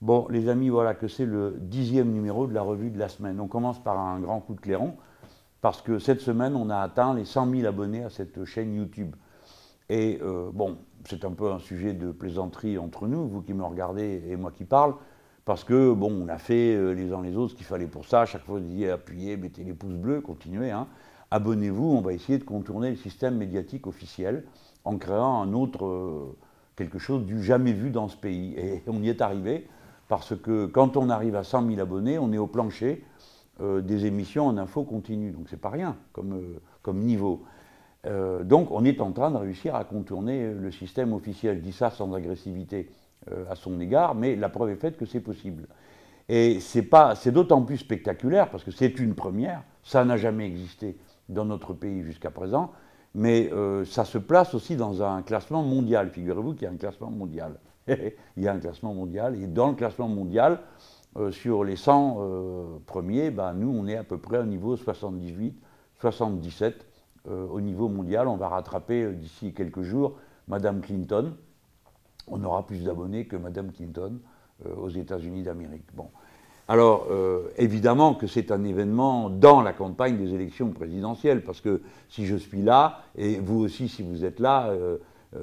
Bon, les amis, voilà que c'est le dixième numéro de la revue de la semaine. On commence par un grand coup de clairon, parce que cette semaine, on a atteint les 100 000 abonnés à cette chaîne YouTube. Et euh, bon, c'est un peu un sujet de plaisanterie entre nous, vous qui me regardez et moi qui parle, parce que bon, on a fait euh, les uns les autres ce qu'il fallait pour ça. chaque fois, vous disiez appuyez, mettez les pouces bleus, continuez. Hein. Abonnez-vous, on va essayer de contourner le système médiatique officiel en créant un autre, euh, quelque chose du jamais vu dans ce pays. Et on y est arrivé parce que quand on arrive à 100 000 abonnés, on est au plancher euh, des émissions en info continue. Donc c'est pas rien comme, euh, comme niveau. Euh, donc on est en train de réussir à contourner le système officiel. Je dis ça sans agressivité à son égard, mais la preuve est faite que c'est possible. Et c'est d'autant plus spectaculaire parce que c'est une première. Ça n'a jamais existé dans notre pays jusqu'à présent, mais ça se place aussi dans un classement mondial. Figurez-vous qu'il y a un classement mondial. il y a un classement mondial. Et dans le classement mondial, euh, sur les 100 euh, premiers, ben, nous, on est à peu près au niveau 78, 77 euh, au niveau mondial. On va rattraper d'ici quelques jours Madame Clinton. On aura plus d'abonnés que Madame Clinton aux États-Unis d'Amérique. Bon. Alors, évidemment que c'est un événement dans la campagne des élections présidentielles, parce que si je suis là, et vous aussi si vous êtes là,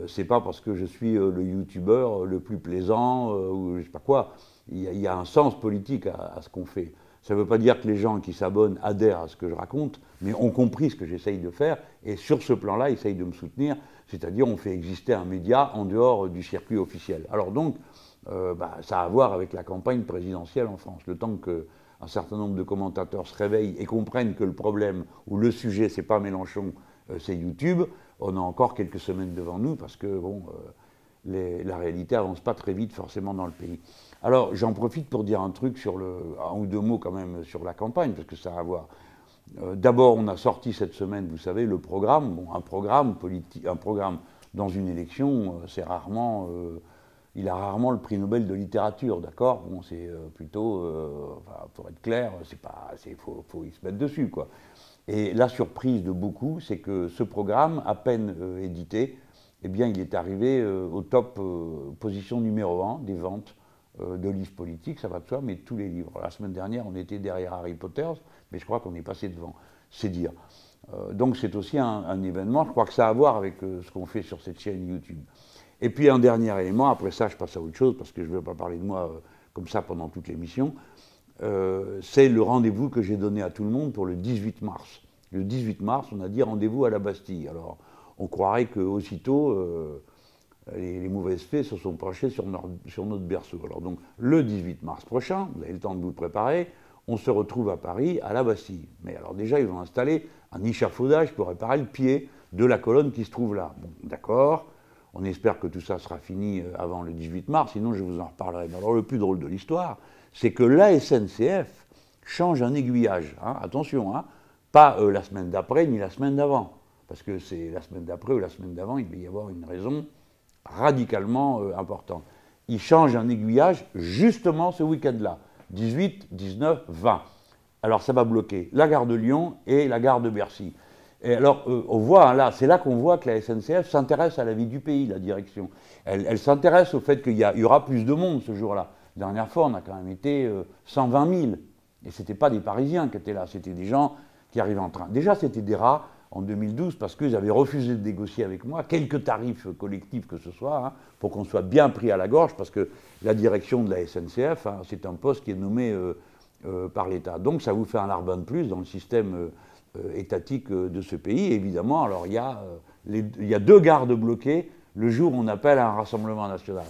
c'est pas parce que je suis euh, le youtubeur le plus plaisant euh, ou je sais pas quoi. Il y, a, un sens politique à, ce qu'on fait. Ça ne veut pas dire que les gens qui s'abonnent adhèrent à ce que je raconte, mais ont compris ce que j'essaye de faire et sur ce plan-là, essayent de me soutenir. C'est-à-dire, on fait exister un média en dehors du circuit officiel. Alors donc, bah, ça a à voir avec la campagne présidentielle en France. Le temps qu'un certain nombre de commentateurs se réveillent et comprennent que le problème ou le sujet, c'est pas Mélenchon, c'est YouTube, on a encore quelques semaines devant nous parce que euh, la réalité avance pas très vite forcément dans le pays. Alors j'en profite pour dire un truc sur le, un ou deux mots quand même sur la campagne parce que ça a à voir. Euh, d'abord, on a sorti cette semaine, vous savez, le programme. Bon, un programme dans une élection, euh, c'est rarement, il a rarement le prix Nobel de littérature, d'accord? Bon, c'est plutôt, pour être clair, c'est pas, faut, faut, y se mettre dessus. Et la surprise de beaucoup, c'est que ce programme, à peine euh, édité, eh bien, il est arrivé euh, au top euh, position numéro 1 des ventes de livres politiques, ça va de soi, mais tous les livres. La semaine dernière, on était derrière Harry Potter, mais je crois qu'on est passé devant, c'est dire. donc c'est aussi un, événement, je crois que ça a à voir avec ce qu'on fait sur cette chaîne YouTube. Et puis un dernier élément, après ça je passe à autre chose, parce que je ne veux pas parler de moi comme ça pendant toute l'émission, euh, c'est le rendez-vous que j'ai donné à tout le monde pour le 18 mars. Le 18 mars, on a dit rendez-vous à la Bastille. Alors, on croirait qu'aussitôt, euh, les, mauvaises fées se sont penchées sur, sur, notre berceau. Alors, donc, le 18 mars prochain, vous avez le temps de vous préparer, on se retrouve à Paris, à la Bastille. Mais alors, déjà, ils vont installer un échafaudage pour réparer le pied de la colonne qui se trouve là. Bon, d'accord. On espère que tout ça sera fini euh, avant le 18 mars, sinon je vous en reparlerai. Mais alors, le plus drôle de l'histoire, c'est que la SNCF change un aiguillage. Hein, attention, hein, pas euh, la semaine d'après ni la semaine d'avant. Parce que c'est la semaine d'après ou la semaine d'avant, il va y avoir une raison radicalement euh, importante. Il change un aiguillage justement ce week-end-là, 18, 19, 20. Alors ça va bloquer la gare de Lyon et la gare de Bercy. Et alors, euh, on voit, hein, là, c'est là qu'on voit que la SNCF s'intéresse à la vie du pays, la direction. Elle, s'intéresse au fait qu'il y, aura plus de monde ce jour-là. Dernière fois, on a quand même été 120 euh, 000. Et ce n'étaient pas des Parisiens qui étaient là, c'était des gens qui arrivaient en train. Déjà, c'était des rats en 2012 parce qu'ils avaient refusé de négocier avec moi quelques tarifs collectifs que ce soit, hein, pour qu'on soit bien pris à la gorge, parce que la direction de la SNCF, hein, c'est un poste qui est nommé euh, euh, par l'État. Donc ça vous fait un larbin de plus dans le système étatique de ce pays. évidemment, alors il y, y a deux gardes bloqués le jour où on appelle à un rassemblement national.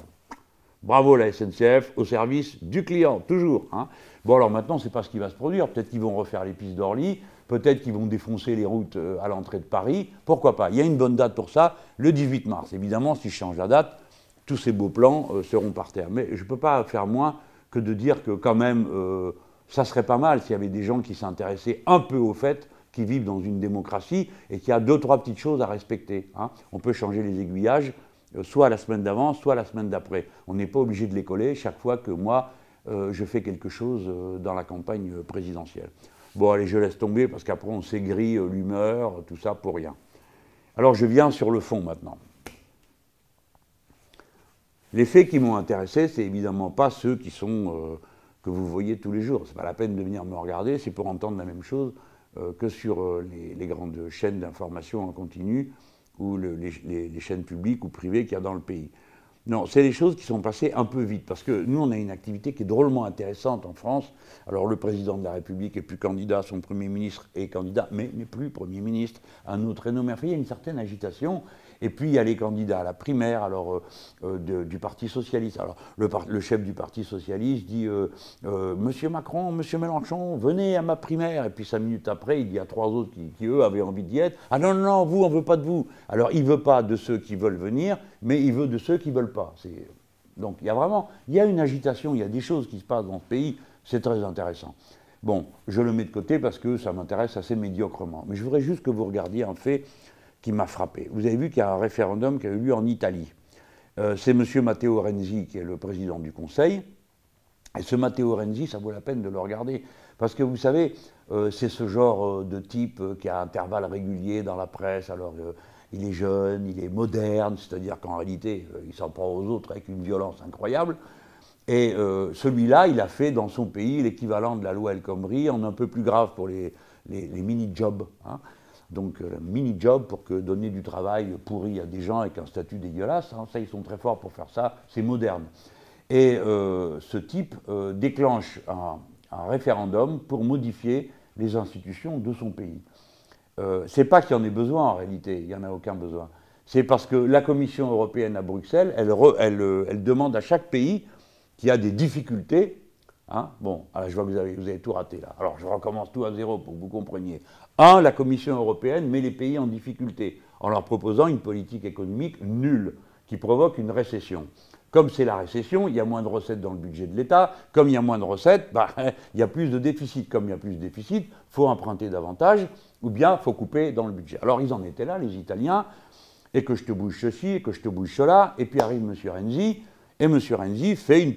Bravo la SNCF, au service du client, toujours. Hein. Bon, alors maintenant, c'est pas ce qui va se produire. Peut-être qu'ils vont refaire les pistes d'Orly, peut-être qu'ils vont défoncer les routes euh, à l'entrée de Paris. Pourquoi pas? Il y a une bonne date pour ça, le 18 mars. Évidemment, si je change la date, tous ces beaux plans euh, seront par terre. Mais je ne peux pas faire moins que de dire que, quand même, euh, ça serait pas mal s'il y avait des gens qui s'intéressaient un peu au fait qui vivent dans une démocratie et qui a deux, trois petites choses à respecter. Hein. On peut changer les aiguillages, soit la semaine d'avant, soit la semaine d'après. On n'est pas obligé de les coller chaque fois que moi, euh, je fais quelque chose euh, dans la campagne présidentielle. Bon, allez, je laisse tomber parce qu'après on s'aigrit l'humeur, tout ça pour rien. Alors je viens sur le fond maintenant. Les faits qui m'ont intéressé, c'est évidemment pas ceux qui sont euh, que vous voyez tous les jours. C'est pas la peine de venir me regarder, c'est pour entendre la même chose euh, que sur euh, les, grandes chaînes d'information en continu ou les, les, chaînes publiques ou privées qu'il y a dans le pays. Non, c'est des choses qui sont passées un peu vite, parce que nous, on a une activité qui est drôlement intéressante en France. Alors, le président de la République est plus candidat, son Premier ministre est candidat, mais n'est plus Premier ministre, un autre est nommé. Il y a une certaine agitation. Et puis il y a les candidats à la primaire alors, euh, euh, du Parti Socialiste. Alors le, chef du Parti Socialiste dit euh, Monsieur Macron, Monsieur Mélenchon, venez à ma primaire. Et puis cinq minutes après, il y a trois autres qui, eux, avaient envie d'y être. Ah non, non, non, vous, on ne veut pas de vous. Alors il ne veut pas de ceux qui veulent venir, mais il veut de ceux qui ne veulent pas. Donc il y a vraiment il y a une agitation, il y a des choses qui se passent dans ce pays, c'est très intéressant. Bon, je le mets de côté parce que ça m'intéresse assez médiocrement. Mais je voudrais juste que vous regardiez un fait m'a frappé. Vous avez vu qu'il y a un référendum qui a eu lieu en Italie. Euh, c'est M. Matteo Renzi qui est le président du Conseil. Et ce Matteo Renzi, ça vaut la peine de le regarder. Parce que vous savez, euh, c'est ce genre euh, de type qui a intervalles réguliers dans la presse. Alors, il est jeune, il est moderne, c'est-à-dire qu'en réalité, il s'en prend aux autres avec une violence incroyable. Et celui-là, il a fait dans son pays l'équivalent de la loi El Khomri, en un peu plus grave pour les, mini-jobs. Hein. Donc, euh, mini-job pour que donner du travail pourri à des gens avec un statut dégueulasse. Hein, ça, ils sont très forts pour faire ça. C'est moderne. Et euh, ce type euh, déclenche un, référendum pour modifier les institutions de son pays. C'est pas qu'il y en ait besoin en réalité, il n'y en a aucun besoin. C'est parce que la Commission européenne à Bruxelles, elle, elle, demande à chaque pays qui a des difficultés Hein? Bon, alors je vois que vous avez, vous avez, tout raté là. Alors je recommence tout à zéro pour que vous compreniez. Un, la Commission européenne met les pays en difficulté en leur proposant une politique économique nulle qui provoque une récession. Comme c'est la récession, il y a moins de recettes dans le budget de l'État. Comme il y a moins de recettes, bah, il y a plus de déficit. Comme il y a plus de déficit, il faut emprunter davantage ou bien il faut couper dans le budget. Alors ils en étaient là, les Italiens, et que je te bouge ceci, et que je te bouge cela, et puis arrive M. Renzi, et M. Renzi fait une,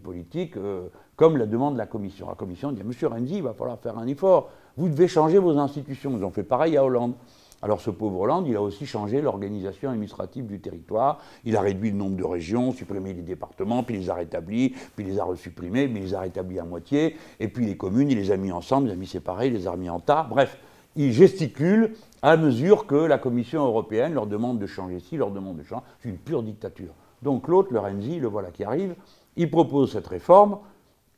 politique euh, comme la demande la Commission. La Commission dit, Monsieur Renzi, il va falloir faire un effort. Vous devez changer vos institutions. Ils ont fait pareil à Hollande. Alors ce pauvre Hollande, il a aussi changé l'organisation administrative du territoire. Il a réduit le nombre de régions, supprimé les départements, puis les a rétablis, puis les a resupprimés, mais il les a rétablis à moitié. Et puis les communes, il les a mis ensemble, il les a mis séparés, les a remis en tas. Bref, il gesticule à mesure que la Commission européenne leur demande de changer ci, leur demande de changer. C'est une pure dictature. Donc l'autre, le Renzi, le voilà qui arrive, il propose cette réforme.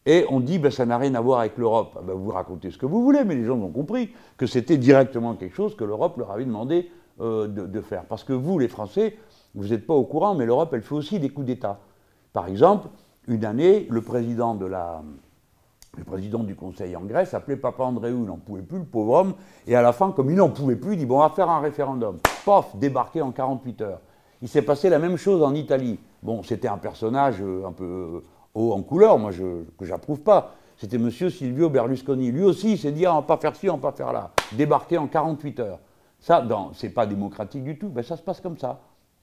Et on dit, ben, ça n'a rien à voir avec l'Europe. Ah ben, vous racontez ce que vous voulez, mais les gens ont compris que c'était directement quelque chose que l'Europe leur avait demandé euh, de, faire. Parce que vous, les Français, vous n'êtes pas au courant, mais l'Europe, elle fait aussi des coups d'État. Par exemple, une année, le président, du Conseil en Grèce appelait Papa Andréou, il n'en pouvait plus, le pauvre homme, et à la fin, comme il n'en pouvait plus, il dit, bon, on va faire un référendum. Pof, débarqué en 48 heures. Il s'est passé la même chose en Italie. Bon, c'était un personnage euh, un peu haut en couleur, moi que j'approuve pas. C'était M. Silvio Berlusconi. Lui aussi, il s'est dit, ah, on va pas faire ci, on va pas faire là. Débarquer en 48 heures. Ça, c'est pas démocratique du tout. Ben, ça se passe comme ça.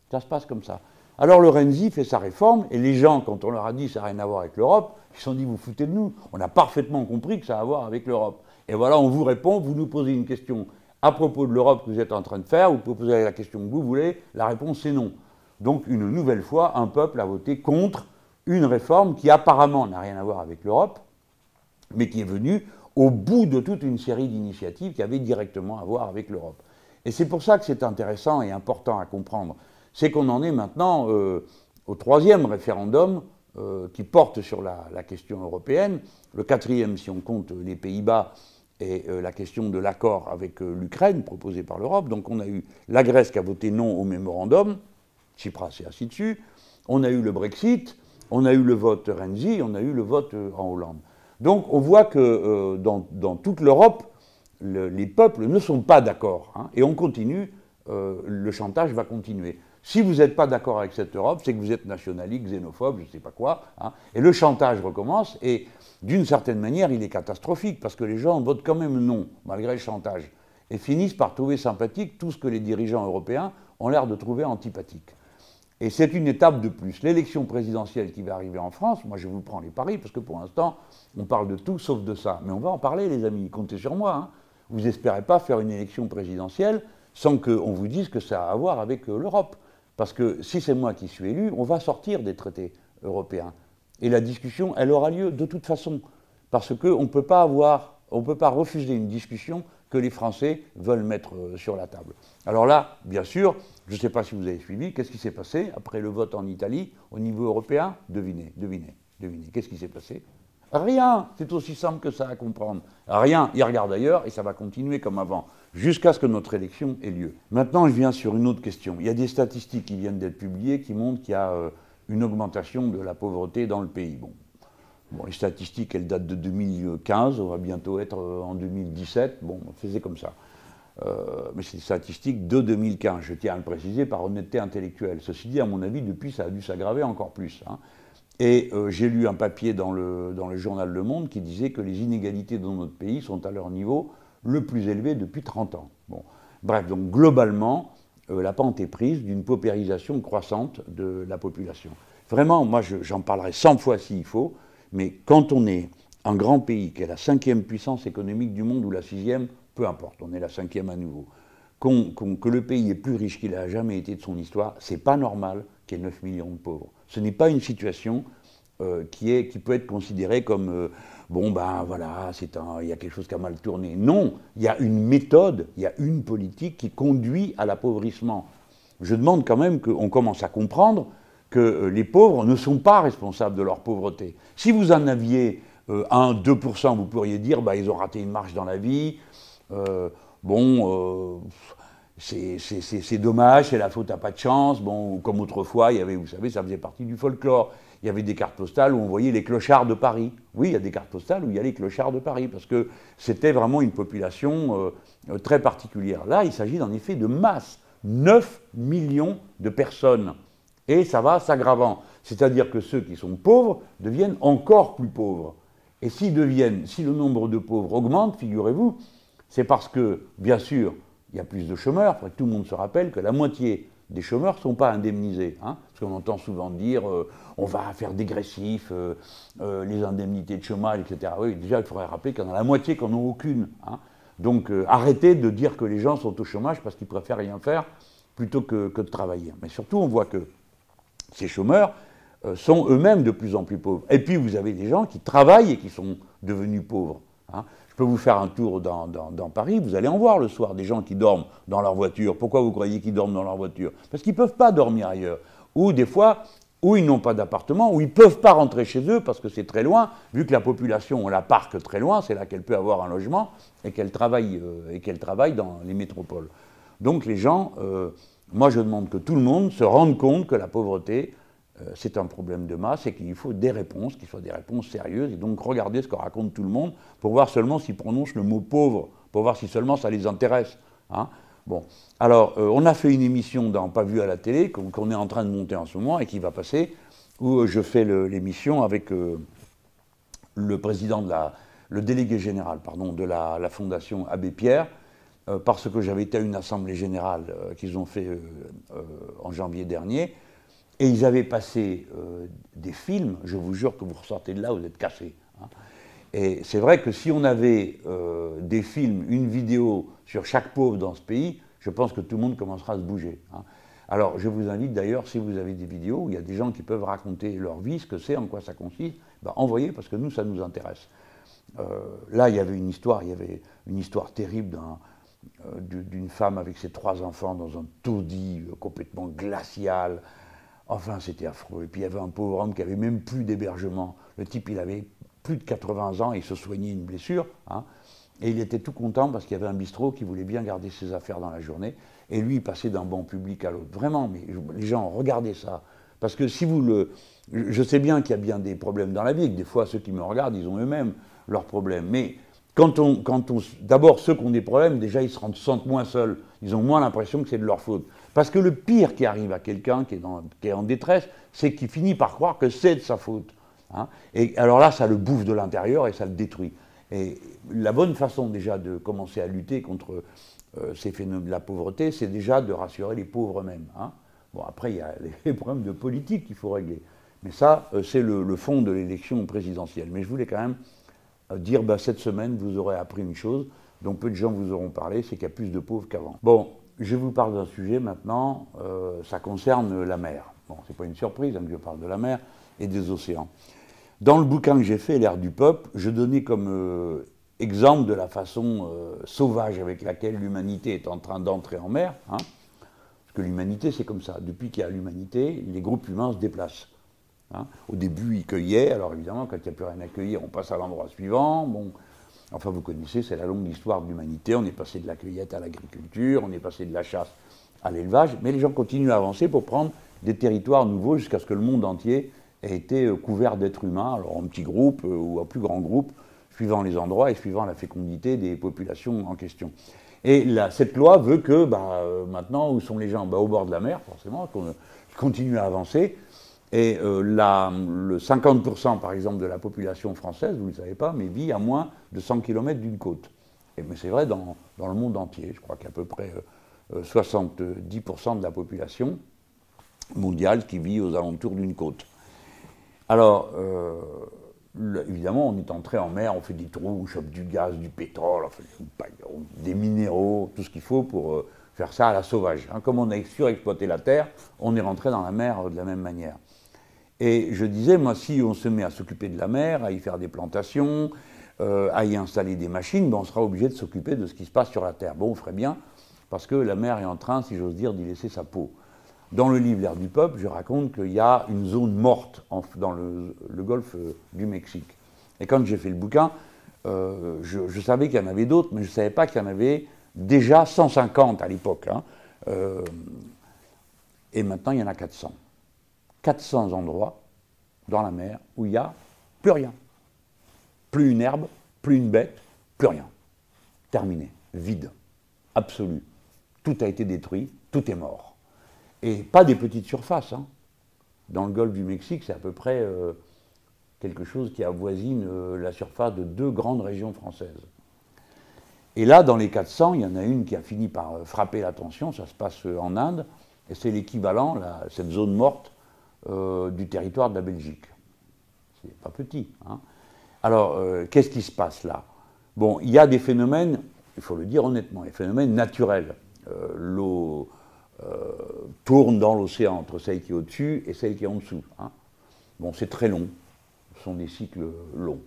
Ça se passe comme ça. Alors le Renzi fait sa réforme, et les gens, quand on leur a dit ça n'a rien à voir avec l'Europe, ils se sont dit, vous foutez de nous. On a parfaitement compris que ça a à voir avec l'Europe. Et voilà, on vous répond, vous nous posez une question à propos de l'Europe que vous êtes en train de faire, vous poser la question que vous voulez, la réponse c'est non. Donc une nouvelle fois, un peuple a voté contre une réforme qui apparemment n'a rien à voir avec l'Europe, mais qui est venue au bout de toute une série d'initiatives qui avaient directement à voir avec l'Europe. Et c'est pour ça que c'est intéressant et important à comprendre. C'est qu'on en est maintenant euh, au troisième référendum euh, qui porte sur la, question européenne, le quatrième si on compte les Pays-Bas et euh, la question de l'accord avec l'Ukraine proposé par l'Europe. Donc on a eu la Grèce qui a voté non au mémorandum, Tsipras et ainsi de suite. On a eu le Brexit, on a eu le vote Renzi, on a eu le vote euh, en Hollande. Donc on voit que euh, dans, toute l'Europe, les peuples ne sont pas d'accord. Hein, et on continue, euh, le chantage va continuer. Si vous n'êtes pas d'accord avec cette Europe, c'est que vous êtes nationaliste, xénophobe, je ne sais pas quoi. Hein, et le chantage recommence, et d'une certaine manière, il est catastrophique, parce que les gens votent quand même non, malgré le chantage, et finissent par trouver sympathique tout ce que les dirigeants européens ont l'air de trouver antipathique. Et c'est une étape de plus. L'élection présidentielle qui va arriver en France, moi je vous prends les paris, parce que pour l'instant, on parle de tout sauf de ça. Mais on va en parler, les amis, comptez sur moi. Hein. Vous n'espérez pas faire une élection présidentielle sans qu'on vous dise que ça a à voir avec euh, l'Europe. Parce que si c'est moi qui suis élu, on va sortir des traités européens. Et la discussion, elle aura lieu de toute façon. Parce qu'on ne peut pas avoir, on peut pas refuser une discussion que les Français veulent mettre euh, sur la table. Alors là, bien sûr, je ne sais pas si vous avez suivi, qu'est-ce qui s'est passé après le vote en Italie au niveau européen? Devinez, devinez, devinez. Qu'est-ce qui s'est passé? Rien, c'est aussi simple que ça à comprendre. Rien, il regarde ailleurs et ça va continuer comme avant, jusqu'à ce que notre élection ait lieu. Maintenant, je viens sur une autre question. Il y a des statistiques qui viennent d'être publiées qui montrent qu'il y a euh, une augmentation de la pauvreté dans le pays. Bon. les statistiques, elles datent de 2015, on va bientôt être euh, en 2017. Bon, on faisait comme ça. Euh, mais c'est des statistiques de 2015, je tiens à le préciser par honnêteté intellectuelle. Ceci dit, à mon avis, depuis, ça a dû s'aggraver encore plus. Hein. Et euh, j'ai lu un papier dans le, journal Le Monde qui disait que les inégalités dans notre pays sont à leur niveau le plus élevé depuis 30 ans. Bref, donc globalement, euh, la pente est prise d'une paupérisation croissante de la population. Vraiment, moi j'en parlerai 100 fois s'il faut, mais quand on est un grand pays qui est la cinquième puissance économique du monde ou la sixième, peu importe, on est la cinquième à nouveau, que le pays est plus riche qu'il n'a jamais été de son histoire, c'est pas normal qu'il y ait 9 millions de pauvres. Ce n'est pas une situation euh, qui, peut être considérée comme euh, bon ben voilà, il y a quelque chose qui a mal tourné. Non, il y a une méthode, il y a une politique qui conduit à l'appauvrissement. Je demande quand même qu'on commence à comprendre que euh, les pauvres ne sont pas responsables de leur pauvreté. Si vous en aviez 1, 2%, vous pourriez dire bah, ils ont raté une marche dans la vie. bon, c'est dommage, c'est la faute à pas de chance. Bon, comme autrefois, il y avait, vous savez, ça faisait partie du folklore. Il y avait des cartes postales où on voyait les clochards de Paris. Oui, il y a des cartes postales où il y a les clochards de Paris, parce que c'était vraiment une population euh, très particulière. Là, il s'agit en effet de masse. 9 millions de personnes. Et ça va s'aggravant. C'est-à-dire que ceux qui sont pauvres deviennent encore plus pauvres. Et s'ils deviennent, si le nombre de pauvres augmente, figurez-vous, c'est parce que, bien sûr, il y a plus de chômeurs. Que tout le monde se rappelle que la moitié des chômeurs ne sont pas indemnisés. Hein, parce qu'on entend souvent dire euh, on va faire dégressif euh, euh, les indemnités de chômage, etc. Oui, déjà, il faudrait rappeler qu'il y en a la moitié qui n'en ont aucune. Hein. Donc arrêtez de dire que les gens sont au chômage parce qu'ils préfèrent rien faire plutôt que, de travailler. Mais surtout, on voit que ces chômeurs sont eux-mêmes de plus en plus pauvres. Et puis, vous avez des gens qui travaillent et qui sont devenus pauvres. Hein peux vous faire un tour dans, Paris, vous allez en voir le soir des gens qui dorment dans leur voiture. Pourquoi vous croyez qu'ils dorment dans leur voiture? Parce qu'ils ne peuvent pas dormir ailleurs. Ou des fois, où ils n'ont pas d'appartement, où ils ne peuvent pas rentrer chez eux parce que c'est très loin, vu que la population, on la parque très loin, c'est là qu'elle peut avoir un logement et qu'elle travaille, euh, travaille dans les métropoles. Donc les gens, euh, moi je demande que tout le monde se rende compte que la pauvreté, c'est un problème de masse et qu'il faut des réponses, qui soient des réponses sérieuses. Et donc regardez ce que raconte tout le monde pour voir seulement s'ils prononcent le mot pauvre, pour voir si seulement ça les intéresse. Hein. Bon, alors euh, on a fait une émission dans Pas vu à la télé qu'on est en train de monter en ce moment et qui va passer, où euh, je fais l'émission avec le président de la, le délégué général, pardon, de la, la Fondation Abbé Pierre, parce que j'avais été à une assemblée générale qu'ils ont fait en janvier dernier et ils avaient passé euh, des films, je vous jure que vous ressortez de là, vous êtes cassés. Hein. Et c'est vrai que si on avait euh, des films, une vidéo sur chaque pauvre dans ce pays, je pense que tout le monde commencera à se bouger. Hein. Alors je vous invite d'ailleurs, si vous avez des vidéos où il y a des gens qui peuvent raconter leur vie, ce que c'est, en quoi ça consiste, ben, envoyez parce que nous, ça nous intéresse. Euh, là, il y avait une histoire, il y avait une histoire terrible d'une femme avec ses trois enfants dans un taudis complètement glacial, Enfin, c'était affreux. Et puis il y avait un pauvre homme qui avait même plus d'hébergement. Le type, il avait plus de 80 ans, il se soignait une blessure. Hein. et il était tout content parce qu'il y avait un bistrot qui voulait bien garder ses affaires dans la journée. Et lui, il passait d'un bon public à l'autre. Vraiment, mais les gens, regardez ça. Parce que si vous le. Je sais bien qu'il y a bien des problèmes dans la vie, que des fois, ceux qui me regardent, ils ont eux-mêmes leurs problèmes. Mais quand on. Quand on D'abord, ceux qui ont des problèmes, déjà, ils se sentent moins seuls. Ils ont moins l'impression que c'est de leur faute. Parce que le pire qui arrive à quelqu'un qui, est en détresse, c'est qu'il finit par croire que c'est de sa faute. Hein. Et alors là, ça le bouffe de l'intérieur et ça le détruit. Et la bonne façon déjà de commencer à lutter contre euh, ces phénomènes de la pauvreté, c'est déjà de rassurer les pauvres eux-mêmes. Hein. Bon, après, il y a les problèmes de politique qu'il faut régler. Mais ça, euh, c'est le, fond de l'élection présidentielle. Mais je voulais quand même euh, dire, bah, cette semaine, vous aurez appris une chose dont peu de gens vous auront parlé, c'est qu'il y a plus de pauvres qu'avant. Bon, je vous parle d'un sujet maintenant, euh, ça concerne la mer. Bon, c'est pas une surprise hein, je parle de la mer et des océans. Dans le bouquin que j'ai fait, L'ère du peuple, je donnais comme euh, exemple de la façon euh, sauvage avec laquelle l'humanité est en train d'entrer en mer. Hein. parce que l'humanité, c'est comme ça. Depuis qu'il y a l'humanité, les groupes humains se déplacent. Hein. Au début, ils cueillaient. Alors évidemment, quand il n'y a plus rien à cueillir, on passe à l'endroit suivant. Enfin, vous connaissez, c'est la longue histoire de l'humanité. On est passé de la cueillette à l'agriculture, on est passé de la chasse à l'élevage. Mais les gens continuent à avancer pour prendre des territoires nouveaux jusqu'à ce que le monde entier ait été euh, couvert d'êtres humains, alors en petits groupes euh, ou en plus grands groupes, suivant les endroits et suivant la fécondité des populations en question. Et cette loi veut que bah, euh, maintenant, où sont les gens? Bah, Au bord de la mer, forcément, qu'on continue à avancer. Et le 50% par exemple de la population française, vous ne le savez pas, mais vit à moins de 100 km d'une côte. Et, mais c'est vrai dans, dans, le monde entier. Je crois qu'à peu près 70% de la population mondiale qui vit aux alentours d'une côte. Alors, euh, évidemment, on est entré en mer, on fait des trous, on chope du gaz, du pétrole, des minéraux, tout ce qu'il faut pour euh, faire ça à la sauvage. Hein. Comme on a surexploité la terre, on est rentré dans la mer euh, de la même manière. Et je disais, moi, si on se met à s'occuper de la mer, à y faire des plantations, à y installer des machines, ben, on sera obligé de s'occuper de ce qui se passe sur la terre. Bon, on ferait bien, parce que la mer est en train, si j'ose dire, d'y laisser sa peau. Dans le livre L'ère du peuple, je raconte qu'il y a une zone morte dans le, golfe euh, du Mexique. Et quand j'ai fait le bouquin, euh, je, savais qu'il y en avait d'autres, mais je ne savais pas qu'il y en avait déjà 150 à l'époque. Hein. Euh, et maintenant, il y en a 400. 400 endroits dans la mer où il n'y a plus rien. Plus une herbe, plus une bête, plus rien. Terminé. Vide. Absolu. Tout a été détruit, tout est mort. Et pas des petites surfaces. Hein. Dans le golfe du Mexique, c'est à peu près euh, quelque chose qui avoisine euh, la surface de deux grandes régions françaises. Et là, dans les 400, il y en a une qui a fini par euh, frapper l'attention, ça se passe en Inde, et c'est l'équivalent, cette zone morte, du territoire de la Belgique. C'est pas petit. Hein. Alors, qu'est-ce qui se passe là? Bon, il y a des phénomènes, il faut le dire honnêtement, des phénomènes naturels. L'eau euh, tourne dans l'océan entre celle qui est au-dessus et celle qui est en dessous. Hein. Bon, c'est très long, ce sont des cycles longs.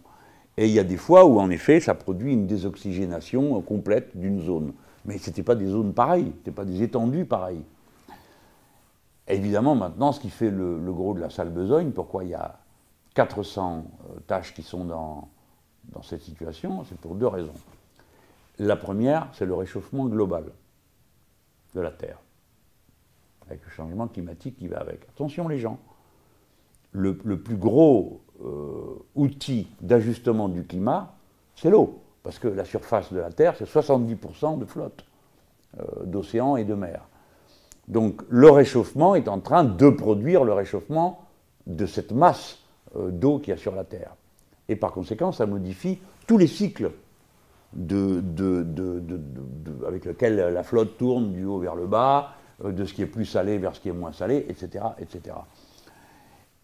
Et il y a des fois où, en effet, ça produit une désoxygénation complète d'une zone. Mais ce n'étaient pas des zones pareilles, ce n'étaient pas des étendues pareilles. Évidemment, maintenant, ce qui fait le, gros de la salle besogne, pourquoi il y a 400 euh, tâches qui sont dans, dans cette situation, c'est pour deux raisons. La première, c'est le réchauffement global de la Terre avec le changement climatique qui va avec. Attention les gens, le, plus gros euh, outil d'ajustement du climat, c'est l'eau, parce que la surface de la Terre, c'est 70% de flotte euh, d'océans et de mer. Donc le réchauffement est en train de produire le réchauffement de cette masse euh, d'eau qu'il y a sur la Terre. Et par conséquent, ça modifie tous les cycles avec lesquels la flotte tourne du haut vers le bas, euh, de ce qui est plus salé vers ce qui est moins salé, etc.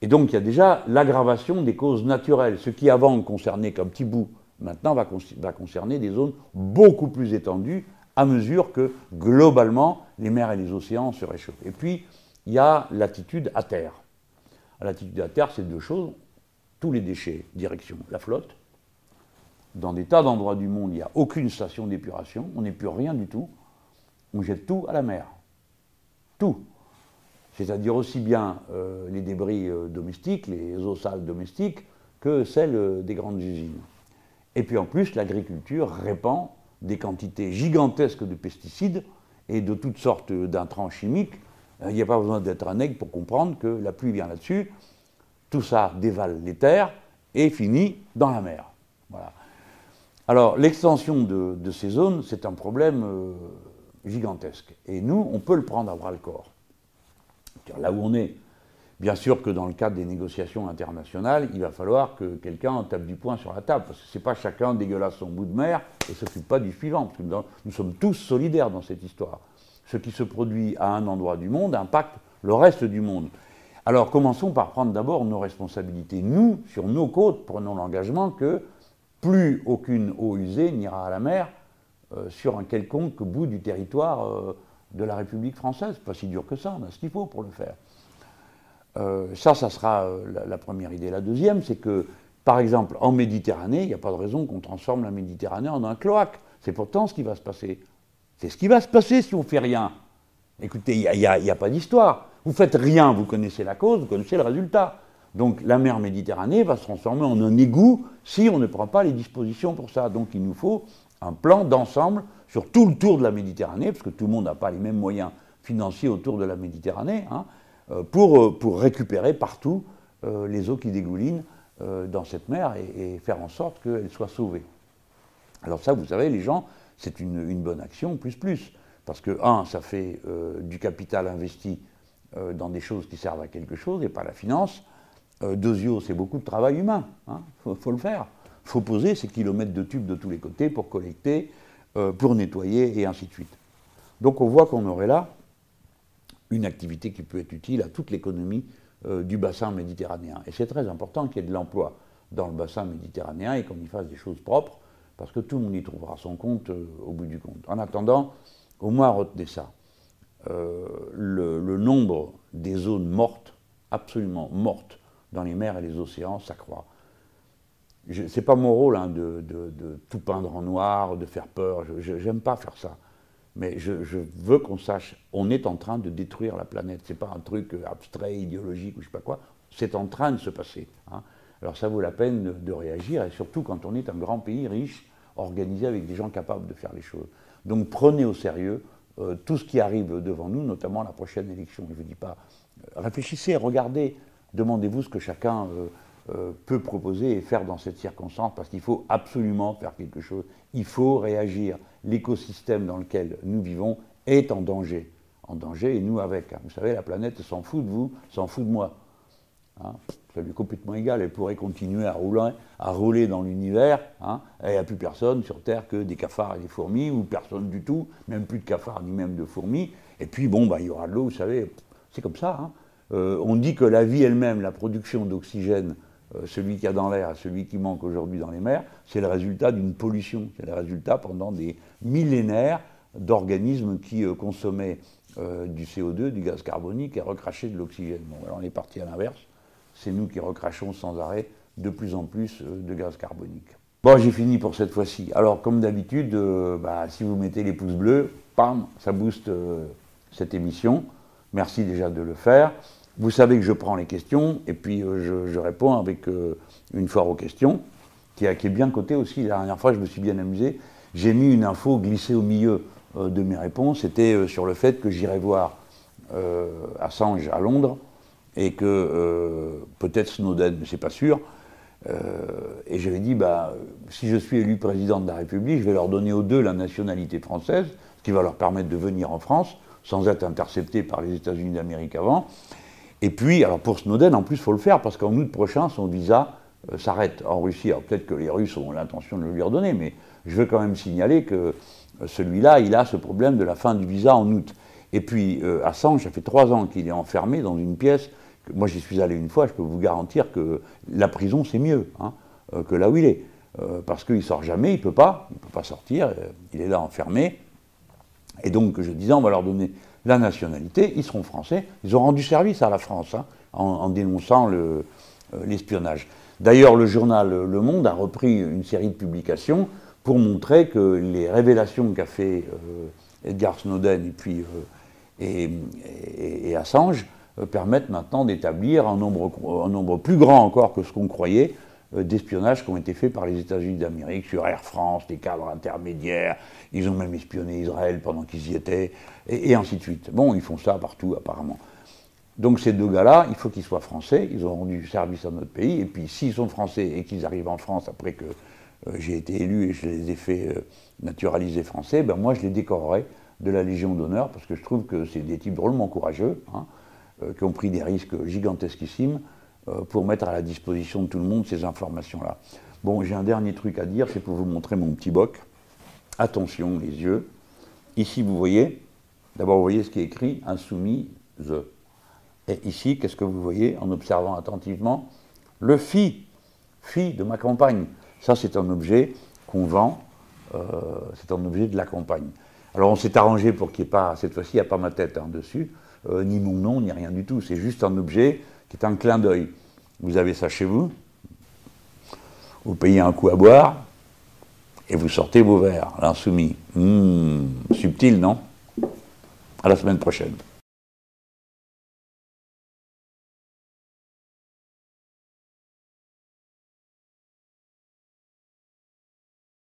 Et donc il y a déjà l'aggravation des causes naturelles. Ce qui avant concernait qu'un petit bout, maintenant va, concerner des zones beaucoup plus étendues à mesure que globalement les mers et les océans se réchauffent. Et puis il y a l'attitude à terre. L'attitude à terre, c'est deux choses. Tous les déchets, direction la flotte. Dans des tas d'endroits du monde, il n'y a aucune station d'épuration, on n'épure rien du tout. On jette tout à la mer tout. C'est-à-dire aussi bien euh, les débris euh, domestiques, les eaux sales domestiques, que celles euh, des grandes usines. Et puis en plus, l'agriculture répand des quantités gigantesques de pesticides et de toutes sortes d'intrants chimiques. Il n'y a pas besoin d'être un aigle pour comprendre que la pluie vient là-dessus, tout ça dévale les terres et finit dans la mer. Voilà. Alors l'extension de, ces zones, c'est un problème gigantesque. Et nous, on peut le prendre à bras le corps. Là où on est, bien sûr que dans le cadre des négociations internationales, il va falloir que quelqu'un tape du poing sur la table, parce que c'est pas chacun dégueulasse son bout de mer et s'occupe pas du suivant, nous sommes tous solidaires dans cette histoire. Ce qui se produit à un endroit du monde impacte le reste du monde. Alors commençons par prendre d'abord nos responsabilités. Nous, sur nos côtes, prenons l'engagement que plus aucune eau usée n'ira à la mer, euh, sur un quelconque bout du territoire euh, de la République française. Pas si dur que ça, on a ce qu'il faut pour le faire. Euh, ça, ça sera euh, la, première idée. La deuxième, c'est que, par exemple, en Méditerranée, il n'y a pas de raison qu'on transforme la Méditerranée en un cloaque. C'est pourtant ce qui va se passer. C'est ce qui va se passer si on ne fait rien. Écoutez, il n'y a, pas d'histoire. Vous faites rien, vous connaissez la cause, vous connaissez le résultat. Donc la mer Méditerranée va se transformer en un égout si on ne prend pas les dispositions pour ça. Donc il nous faut un plan d'ensemble sur tout le tour de la Méditerranée, parce que tout le monde n'a pas les mêmes moyens financiers autour de la Méditerranée, hein, pour, euh, pour, récupérer partout euh, les eaux qui dégoulinent dans cette mer et, faire en sorte qu'elles soient sauvées. Alors ça, vous savez, les gens, c'est une, bonne action, plus plus. Parce que, un, ça fait du capital investi dans des choses qui servent à quelque chose et pas la finance. deux c'est beaucoup de travail humain. Il hein, faut, faut, le faire. Il faut poser ces kilomètres de tubes de tous les côtés pour collecter, pour nettoyer et ainsi de suite. Donc on voit qu'on aurait là une activité qui peut être utile à toute l'économie euh, du bassin méditerranéen. Et c'est très important qu'il y ait de l'emploi dans le bassin méditerranéen et qu'on y fasse des choses propres, parce que tout le monde y trouvera son compte euh, au bout du compte. En attendant, au moins retenez ça. Euh, le, nombre des zones mortes, absolument mortes, dans les mers et les océans s'accroît. Ce n'est pas mon rôle hein, de, de, tout peindre en noir, de faire peur, je n'aime pas faire ça mais je, veux qu'on sache, on est en train de détruire la planète. Ce n'est pas un truc abstrait, idéologique ou je ne sais pas quoi. C'est en train de se passer. Hein. Alors ça vaut la peine de, réagir, et surtout quand on est un grand pays riche, organisé avec des gens capables de faire les choses. Donc prenez au sérieux euh, tout ce qui arrive devant nous, notamment la prochaine élection. Je ne dis pas, euh, réfléchissez, regardez, demandez-vous ce que chacun euh, peut proposer et faire dans cette circonstance, parce qu'il faut absolument faire quelque chose. Il faut réagir l'écosystème dans lequel nous vivons est en danger. En danger et nous avec. Vous savez, la planète s'en fout de vous, s'en fout de moi. Hein ça lui est complètement égal. Elle pourrait continuer à rouler, à rouler dans l'univers. Hein il n'y a plus personne sur Terre que des cafards et des fourmis, ou personne du tout, même plus de cafards ni même de fourmis. Et puis, bon, bah, il y aura de l'eau, vous savez, c'est comme ça. Hein. Euh, on dit que la vie elle-même, la production d'oxygène, euh, celui qu'il y a dans l'air celui qui manque aujourd'hui dans les mers, c'est le résultat d'une pollution. C'est le résultat pendant des millénaires d'organismes qui euh, consommaient euh, du CO2, du gaz carbonique et recrachaient de l'oxygène. Bon, alors on est parti à l'inverse. C'est nous qui recrachons sans arrêt de plus en plus de gaz carbonique. Bon, j'ai fini pour cette fois-ci. Alors, comme d'habitude, bah, si vous mettez les pouces bleus, pam, ça booste cette émission. Merci déjà de le faire. Vous savez que je prends les questions et puis euh, je, réponds avec euh, une foire aux questions, qui, est bien cotée aussi. La dernière fois, je me suis bien amusé. J'ai mis une info glissée au milieu euh, de mes réponses. C'était sur le fait que j'irais voir Assange à Londres et que peut-être Snowden, mais c'est pas sûr. et j'avais dit, bah, si je suis élu président de la République, je vais leur donner aux deux la nationalité française, ce qui va leur permettre de venir en France sans être interceptés par les États-Unis d'Amérique avant. Et puis, alors pour Snowden, en plus, il faut le faire, parce qu'en août prochain, son visa euh, s'arrête en Russie. Alors peut-être que les Russes ont l'intention de le lui redonner, mais je veux quand même signaler que euh, celui-là, il a ce problème de la fin du visa en août. Et puis, euh, Assange, ça fait trois ans qu'il est enfermé dans une pièce. Moi, j'y suis allé une fois, je peux vous garantir que la prison, c'est mieux hein, que là où il est. parce qu'il ne sort jamais, il ne peut pas, il peut pas sortir, il est là enfermé. Et donc, je disais, on va leur donner la nationalité, ils seront français. Ils ont rendu service à la France hein, en, dénonçant euh, l'espionnage. D'ailleurs, le journal Le Monde a repris une série de publications pour montrer que les révélations qu'a fait euh, Edgar Snowden et puis euh, et, Assange permettent maintenant d'établir un nombre, un nombre plus grand encore que ce qu'on croyait d'espionnage qui ont été faits par les États-Unis d'Amérique sur Air France, des cadres intermédiaires. Ils ont même espionné Israël pendant qu'ils y étaient, et, ainsi de suite. Bon, ils font ça partout apparemment. Donc ces deux gars-là, il faut qu'ils soient français, ils ont rendu service à notre pays, et puis s'ils sont français et qu'ils arrivent en France après que euh, j'ai été élu et je les ai fait euh, naturaliser français, ben moi je les décorerai de la Légion d'honneur, parce que je trouve que c'est des types drôlement courageux, hein, qui ont pris des risques gigantesquissimes, euh, pour mettre à la disposition de tout le monde ces informations-là. Bon, j'ai un dernier truc à dire, c'est pour vous montrer mon petit boc. Attention, les yeux. Ici, vous voyez, d'abord, vous voyez ce qui est écrit, insoumise. Et ici, qu'est-ce que vous voyez en observant attentivement? Le fi, fi de ma campagne. Ça, c'est un objet qu'on vend, euh, c'est un objet de la campagne. Alors on s'est arrangé pour qu'il n'y ait pas, cette fois-ci, il n'y a pas ma tête hein, dessus, euh, ni mon nom, ni rien du tout. C'est juste un objet qui est un clin d'œil. Vous avez ça chez vous, vous payez un coup à boire, et vous sortez vos verres, l'insoumis. Mmh, subtil, non? À la semaine prochaine.